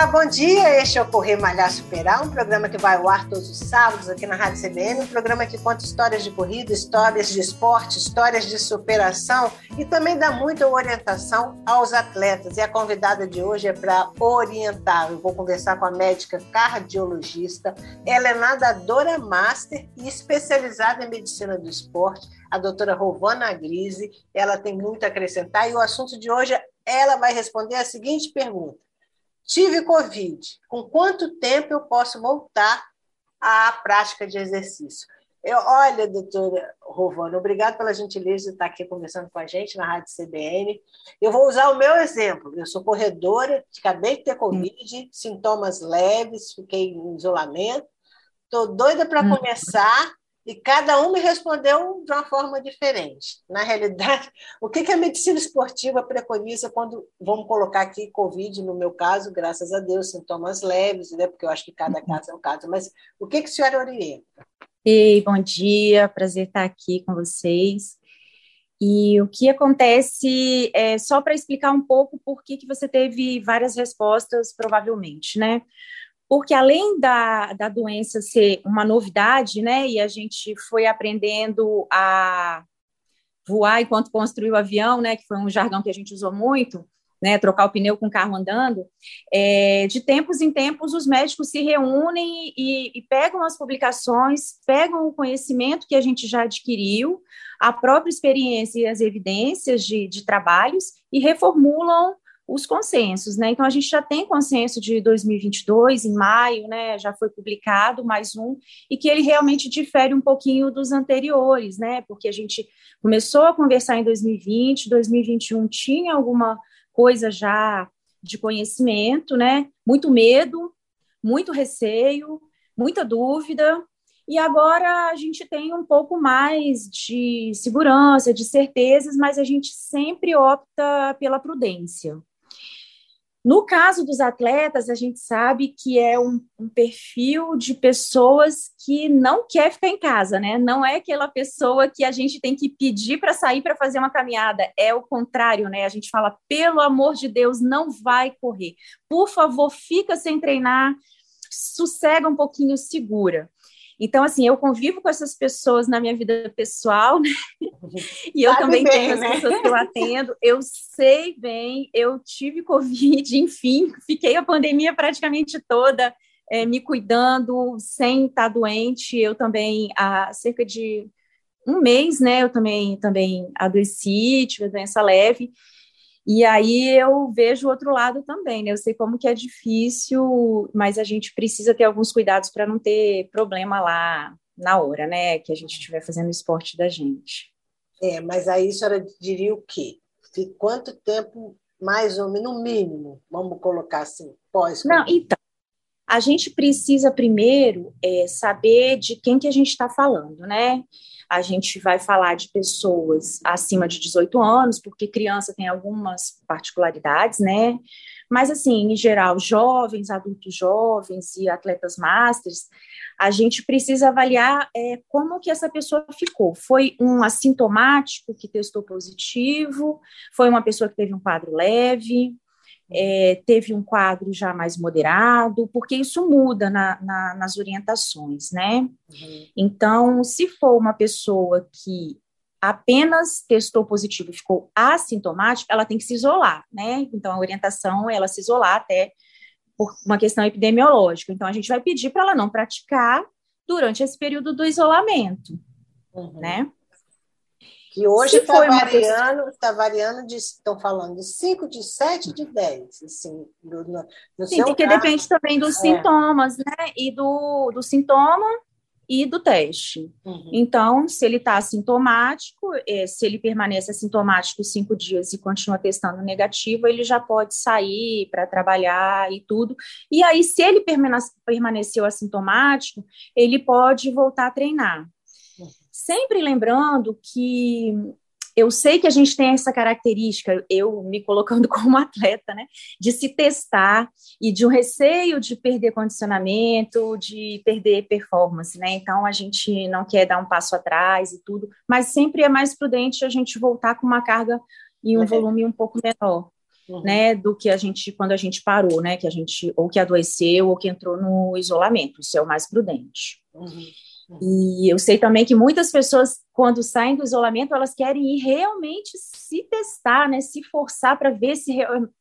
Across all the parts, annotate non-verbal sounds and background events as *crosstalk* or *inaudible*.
Olá, bom dia. Este é o Correr Malhar Superar, um programa que vai ao ar todos os sábados aqui na Rádio CBN, um programa que conta histórias de corrida, histórias de esporte, histórias de superação e também dá muita orientação aos atletas. E a convidada de hoje é para orientar. Eu vou conversar com a médica cardiologista, ela é nadadora master e especializada em medicina do esporte, a doutora Rovana Grise. Ela tem muito a acrescentar e o assunto de hoje ela vai responder a seguinte pergunta Tive Covid. Com quanto tempo eu posso voltar à prática de exercício? Eu, olha, doutora Rovana, obrigado pela gentileza de estar aqui conversando com a gente na Rádio CBN. Eu vou usar o meu exemplo. Eu sou corredora, acabei de ter Covid, sintomas leves, fiquei em isolamento. Estou doida para hum. começar e cada um me respondeu de uma forma diferente. Na realidade, *laughs* o que a medicina esportiva preconiza quando, vamos colocar aqui, Covid, no meu caso, graças a Deus, sintomas leves, né, porque eu acho que cada uhum. caso é um caso, mas o que, que a senhora orienta? Ei, bom dia, prazer estar aqui com vocês. E o que acontece, é, só para explicar um pouco por que, que você teve várias respostas, provavelmente, né? Porque além da, da doença ser uma novidade, né, e a gente foi aprendendo a voar enquanto construiu o avião, né, que foi um jargão que a gente usou muito, né, trocar o pneu com o carro andando, é, de tempos em tempos os médicos se reúnem e, e, pegam as publicações, pegam o conhecimento que a gente já adquiriu, a própria experiência e as evidências de, de trabalhos e reformulam os consensos, né? Então a gente já tem consenso de 2022 em maio, né? Já foi publicado mais um e que ele realmente difere um pouquinho dos anteriores, né? Porque a gente começou a conversar em 2020, 2021 tinha alguma coisa já de conhecimento, né? Muito medo, muito receio, muita dúvida, e agora a gente tem um pouco mais de segurança, de certezas, mas a gente sempre opta pela prudência. No caso dos atletas, a gente sabe que é um, um, perfil de pessoas que não quer ficar em casa, né? Não é aquela pessoa que a gente tem que pedir para sair para fazer uma caminhada. É o contrário, né? A gente fala, pelo amor de Deus, não vai correr. Por favor, fica sem treinar, sossega um pouquinho, segura. Então, assim, eu convivo com essas pessoas na minha vida pessoal, né? *laughs* E eu Sabe também bem, tenho as né? pessoas que eu atendo. Eu sei bem, eu tive Covid, *laughs* enfim, fiquei a pandemia praticamente toda é, me cuidando, sem estar doente. Eu também, há cerca de um mês, né? Eu também, também adoeci, tive doença leve. E aí eu vejo o outro lado também, né? Eu sei como que é difícil, mas a gente precisa ter alguns cuidados para não ter problema lá na hora, né? Que a gente estiver fazendo o esporte da gente. É, mas aí a senhora diria o quê? Quanto tempo, mais ou menos, no mínimo, vamos colocar assim, pós Não, então, a gente precisa primeiro é, saber de quem que a gente está falando, né? A gente vai falar de pessoas acima de 18 anos, porque criança tem algumas particularidades, né? Mas, assim, em geral, jovens, adultos jovens e atletas masters, a gente precisa avaliar é, como que essa pessoa ficou. Foi um assintomático que testou positivo? Foi uma pessoa que teve um quadro leve? É, teve um quadro já mais moderado, porque isso muda na, na, nas orientações, né? Uhum. Então, se for uma pessoa que apenas testou positivo e ficou assintomática, ela tem que se isolar, né? Então, a orientação é ela se isolar até por uma questão epidemiológica. Então, a gente vai pedir para ela não praticar durante esse período do isolamento, uhum. né? Que hoje está variando, está variando de, estão falando de 5, de 7, de 10. Assim, do, no, no Sim, porque caso, depende também dos é. sintomas, né? E do, do sintoma e do teste. Uhum. Então, se ele está assintomático, é, se ele permanece assintomático cinco dias e continua testando negativo, ele já pode sair para trabalhar e tudo. E aí, se ele permaneceu assintomático, ele pode voltar a treinar. Sempre lembrando que eu sei que a gente tem essa característica, eu me colocando *laughs* como atleta, né, de se testar e de um receio de perder condicionamento, de perder performance, né? Então a gente não quer dar um passo atrás e tudo, mas sempre é mais prudente a gente voltar com uma carga e um uhum. volume um pouco menor. Uhum. Né, do que a gente quando a gente parou, né, que a gente ou que adoeceu ou que entrou no isolamento, isso é o mais prudente. Uhum. E eu sei também que muitas pessoas, quando saem do isolamento, elas querem ir realmente se testar, né? Se forçar para ver se.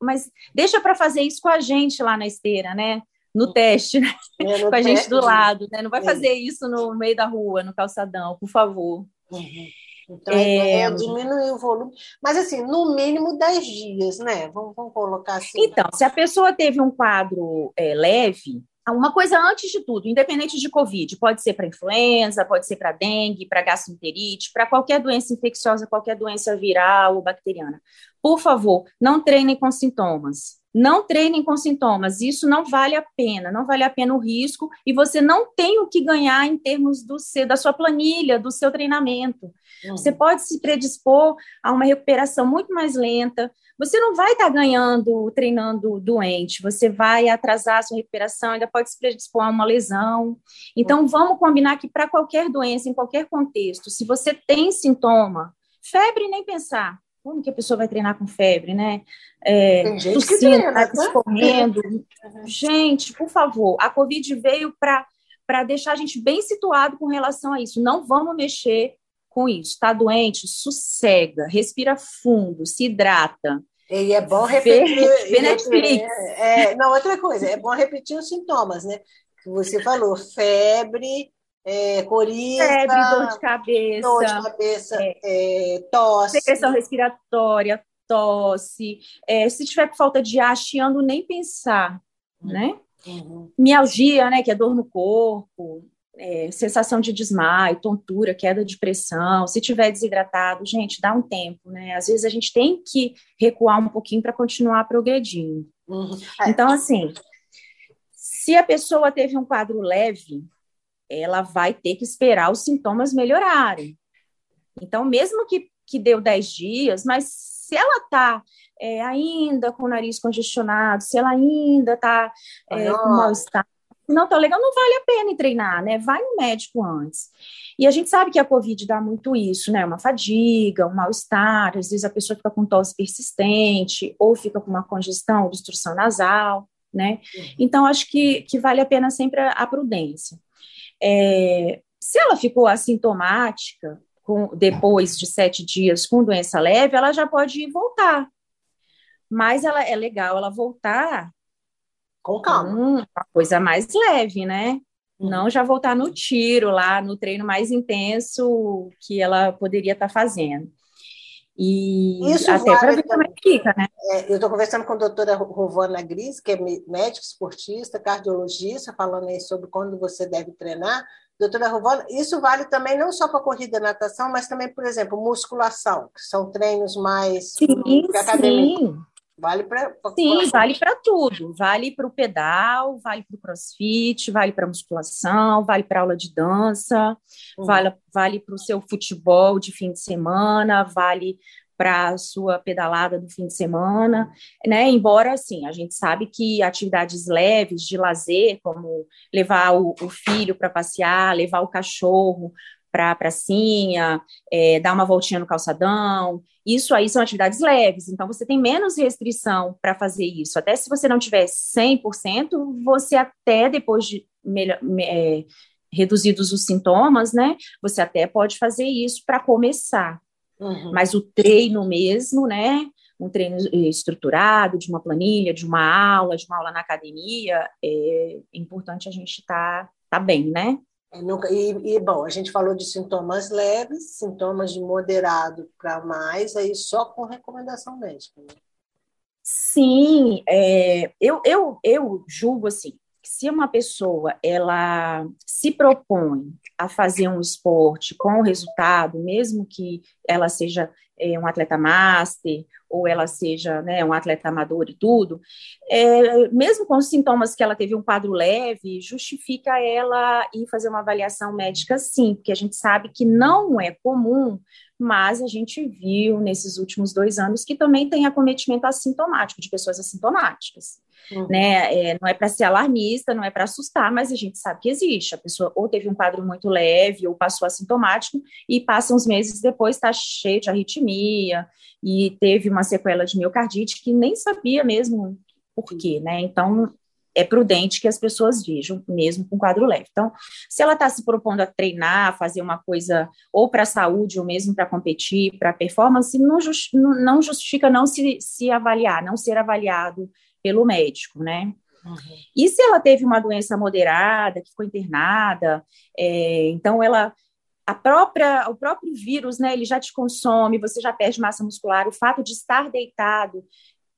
Mas deixa para fazer isso com a gente lá na esteira, né? No teste, né? É, no com a gente do lado, né? Não vai é. fazer isso no meio da rua, no calçadão, por favor. Uhum. Então, é, é diminuir o volume. Mas, assim, no mínimo 10 dias, né? Vamos, vamos colocar assim. Então, se a pessoa teve um quadro é, leve, uma coisa antes de tudo, independente de Covid, pode ser para influenza, pode ser para dengue, para gastroenterite, para qualquer doença infecciosa, qualquer doença viral ou bacteriana. Por favor, não treinem com sintomas. Não treinem com sintomas, isso não vale a pena, não vale a pena o risco e você não tem o que ganhar em termos do seu, da sua planilha, do seu treinamento. Uhum. Você pode se predispor a uma recuperação muito mais lenta, você não vai estar tá ganhando treinando doente, você vai atrasar a sua recuperação, ainda pode se predispor a uma lesão. Então, vamos combinar que para qualquer doença, em qualquer contexto, se você tem sintoma, febre nem pensar. Como que a pessoa vai treinar com febre, né? É, tossindo, tá escorrendo. Gente, por favor, a Covid veio para deixar a gente bem situado com relação a isso. Não vamos mexer com isso. Está doente? Sossega, respira fundo, se hidrata. E é bom repetir. *laughs* Netflix. É, é, não, outra coisa, é bom repetir os sintomas, né? Que você falou, febre, é, coriza. Febre, dor de cabeça. Dor de cabeça, é, é, tosse. Secreção respiratória, tosse. É, se tiver com falta de ar, chiando, nem pensar, uhum. né? Uhum. Mialgia, né? Que é dor no corpo é, sensação de desmaio, tontura, queda de pressão, se tiver desidratado, gente, dá um tempo, né? Às vezes a gente tem que recuar um pouquinho para continuar progredindo. Uhum. É. Então, assim, se a pessoa teve um quadro leve, ela vai ter que esperar os sintomas melhorarem. Então, mesmo que, que deu 10 dias, mas se ela está é, ainda com o nariz congestionado, se ela ainda está é, com mal-estar, não tá legal, não vale a pena treinar, né? Vai no médico antes. E a gente sabe que a Covid dá muito isso, né? Uma fadiga, um mal-estar, às vezes a pessoa fica com tosse persistente, ou fica com uma congestão, obstrução nasal, né? Uhum. Então, acho que, que vale a pena sempre a, a prudência. É, se ela ficou assintomática, com, depois de sete dias com doença leve, ela já pode voltar. Mas ela é legal ela voltar com calma. Hum, uma coisa mais leve, né? Hum. Não já voltar no tiro lá, no treino mais intenso que ela poderia estar tá fazendo. E Isso até para ver como é que fica, né? É, eu estou conversando com a doutora Rovana Gris, que é médica esportista, cardiologista, falando aí sobre quando você deve treinar. Doutora Rovana, isso vale também não só para corrida e natação, mas também, por exemplo, musculação, que são treinos mais sim, sim. Vale para. Sim, vale para tudo. Vale para o pedal, vale para o crossfit, vale para musculação, vale para aula de dança, uhum. vale, vale para o seu futebol de fim de semana, vale para a sua pedalada do fim de semana, né? Embora, assim, a gente sabe que atividades leves de lazer, como levar o, o filho para passear, levar o cachorro para a pracinha, é, dar uma voltinha no calçadão. Isso aí são atividades leves, então você tem menos restrição para fazer isso. Até se você não tiver 100%, você até depois de melhor, é, reduzidos os sintomas, né? Você até pode fazer isso para começar. Uhum. Mas o treino mesmo, né? Um treino estruturado, de uma planilha, de uma aula, de uma aula na academia, é importante a gente estar tá, tá bem, né? É, e, e, bom, a gente falou de sintomas leves, sintomas de moderado para mais, aí só com recomendação médica. Né? Sim, é, eu, eu, eu julgo assim, se uma pessoa ela se propõe a fazer um esporte com resultado, mesmo que ela seja é, um atleta master ou ela seja né, um atleta amador e tudo, é, mesmo com os sintomas que ela teve um quadro leve, justifica ela ir fazer uma avaliação médica sim, porque a gente sabe que não é comum mas a gente viu nesses últimos dois anos que também tem acometimento assintomático, de pessoas assintomáticas. Uhum. Né? É, não é para ser alarmista, não é para assustar, mas a gente sabe que existe. A pessoa ou teve um quadro muito leve, ou passou assintomático, e passa uns meses depois está cheio de arritmia, e teve uma sequela de miocardite que nem sabia mesmo por quê, né? Então, é prudente que as pessoas vejam, mesmo com quadro leve. Então, se ela está se propondo a treinar, fazer uma coisa ou para a saúde ou mesmo para competir, para performance, não, justi não justifica não se, se avaliar, não ser avaliado pelo médico, né? Uhum. E se ela teve uma doença moderada, que ficou internada, é, então ela a própria, o próprio vírus, né, ele já te consome, você já perde massa muscular, o fato de estar deitado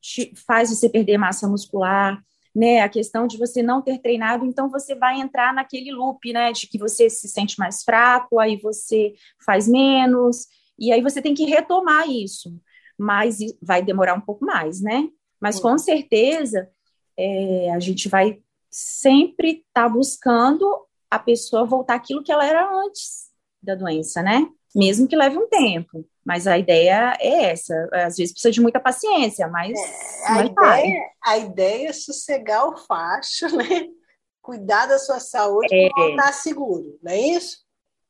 te, faz você perder massa muscular, né, a questão de você não ter treinado, então você vai entrar naquele loop, né, de que você se sente mais fraco, aí você faz menos, e aí você tem que retomar isso, mas vai demorar um pouco mais, né, mas com certeza é, a gente vai sempre estar tá buscando a pessoa voltar aquilo que ela era antes da doença, né, mesmo que leve um tempo. Mas a ideia é essa. Às vezes precisa de muita paciência, mas. É, a, ideia, a ideia é sossegar o facho, né? Cuidar da sua saúde é. para estar seguro, não é isso?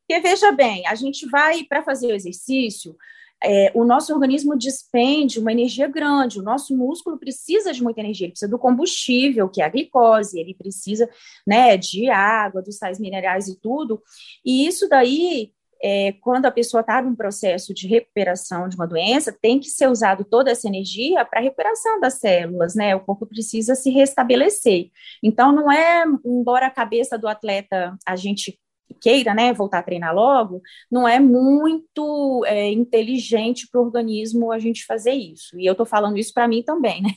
Porque veja bem, a gente vai para fazer o exercício, é, o nosso organismo despende uma energia grande, o nosso músculo precisa de muita energia, ele precisa do combustível, que é a glicose, ele precisa né, de água, dos sais minerais e tudo, e isso daí é, quando a pessoa está num processo de recuperação de uma doença, tem que ser usado toda essa energia para a recuperação das células, né? O corpo precisa se restabelecer. Então, não é, embora a cabeça do atleta a gente queira, né, voltar a treinar logo, não é muito é, inteligente para o organismo a gente fazer isso. E eu estou falando isso para mim também, né?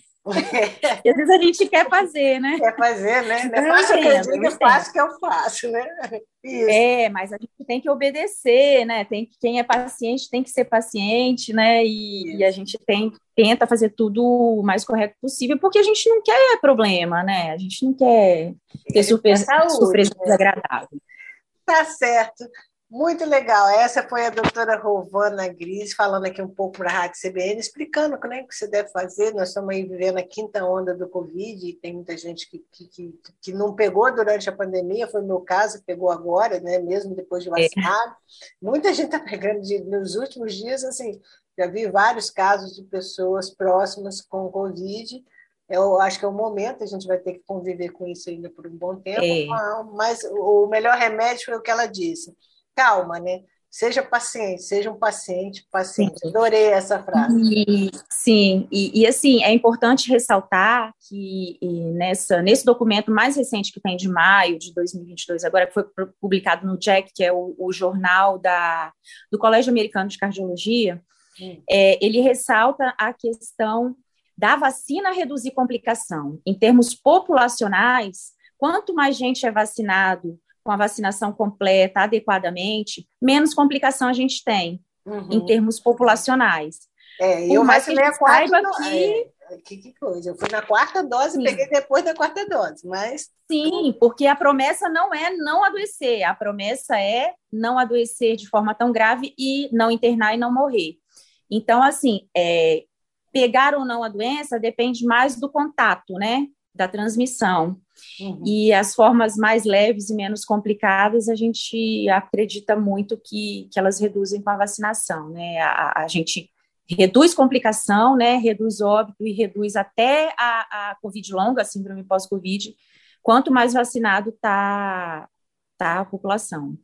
E às vezes a gente quer fazer, né? Quer fazer, né? Não é fácil que eu digo, fácil que eu faço, né? Isso. É, mas a gente tem que obedecer, né? Tem que, quem é paciente tem que ser paciente, né? E, e, a gente tem, tenta fazer tudo o mais correto possível, porque a gente não quer problema, né? A gente não quer ter surpresa, surpresa né? desagradável. Tá certo. Muito legal. Essa foi a doutora Rovana Gris falando aqui um pouco para a Rádio CBN, explicando né, o que você deve fazer. Nós estamos aí vivendo a quinta onda do Covid e tem muita gente que, que, que, não pegou durante a pandemia, foi o meu caso, pegou agora, né, mesmo depois de é. vacinado. É. Muita gente está pegando de, nos últimos dias, assim, já vi vários casos de pessoas próximas com Covid. Eu acho que é o momento, a gente vai ter que conviver com isso ainda por um bom tempo, é. mas o melhor remédio foi o que ela disse calma, né? Seja paciente, seja um paciente paciente. Adorei essa frase. E, sim, e, e, assim, é importante ressaltar que nessa, nesse documento mais recente que tem de maio de 2022, agora que foi publicado no JACC, que é o, o jornal da, do Colégio Americano de Cardiologia, é, ele ressalta a questão da vacina reduzir complicação. Em termos populacionais, quanto mais gente é vacinado com a vacinação completa, adequadamente, menos complicação a gente tem uhum. em termos populacionais. É, eu vacinei a quarta do... que... É, que, que coisa, eu fui na quarta dose e peguei depois da quarta dose, mas... Sim, porque a promessa não é não adoecer, a promessa é não adoecer de forma tão grave e não internar e não morrer. Então, assim, é, pegar ou não a doença depende mais do contato, né, da transmissão. Uhum. E as formas mais leves e menos complicadas, a gente acredita muito que, que elas reduzem com a vacinação, né? A, a gente reduz complicação, né? Reduz óbito e reduz até a, a Covid longa, a síndrome pós-Covid, quanto mais vacinado está tá a população.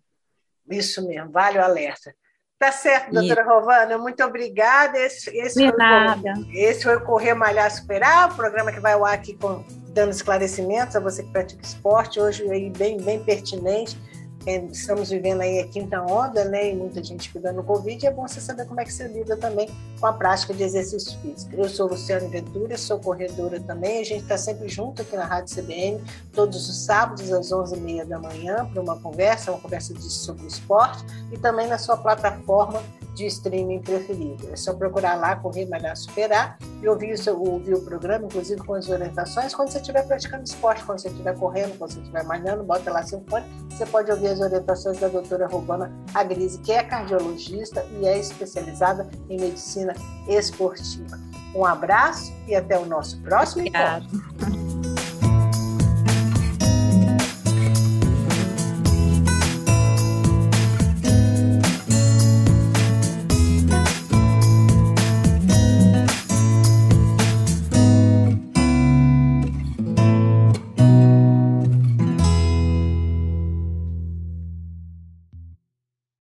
Isso mesmo, vale o alerta. Tá certo, doutora Isso. Rovana, muito obrigada. Esse, esse, De foi nada. O, esse foi o Correr Malhar Superar, o programa que vai ao ar aqui com dando esclarecimentos a você que pratica esporte, hoje aí bem, bem pertinente. É, estamos vivendo aí a quinta onda, né? E muita gente cuidando do Covid. É bom você saber como é que você lida também com a prática de exercício físico. Eu sou Luciane Ventura, sou corredora também. A gente está sempre junto aqui na Rádio CBN, todos os sábados às 11h30 da manhã, para uma conversa, uma conversa sobre esporte. E também na sua plataforma de streaming preferido. É só procurar lá, Correr, Malhar, Superar e ouvir o, seu, ouvir o programa, inclusive com as orientações, quando você estiver praticando esporte, quando você estiver correndo, quando você estiver malhando, bota lá seu fone, você pode ouvir as orientações da doutora Robana Agrise, que é cardiologista e é especializada em medicina esportiva. Um abraço e até o nosso próximo Obrigada. encontro.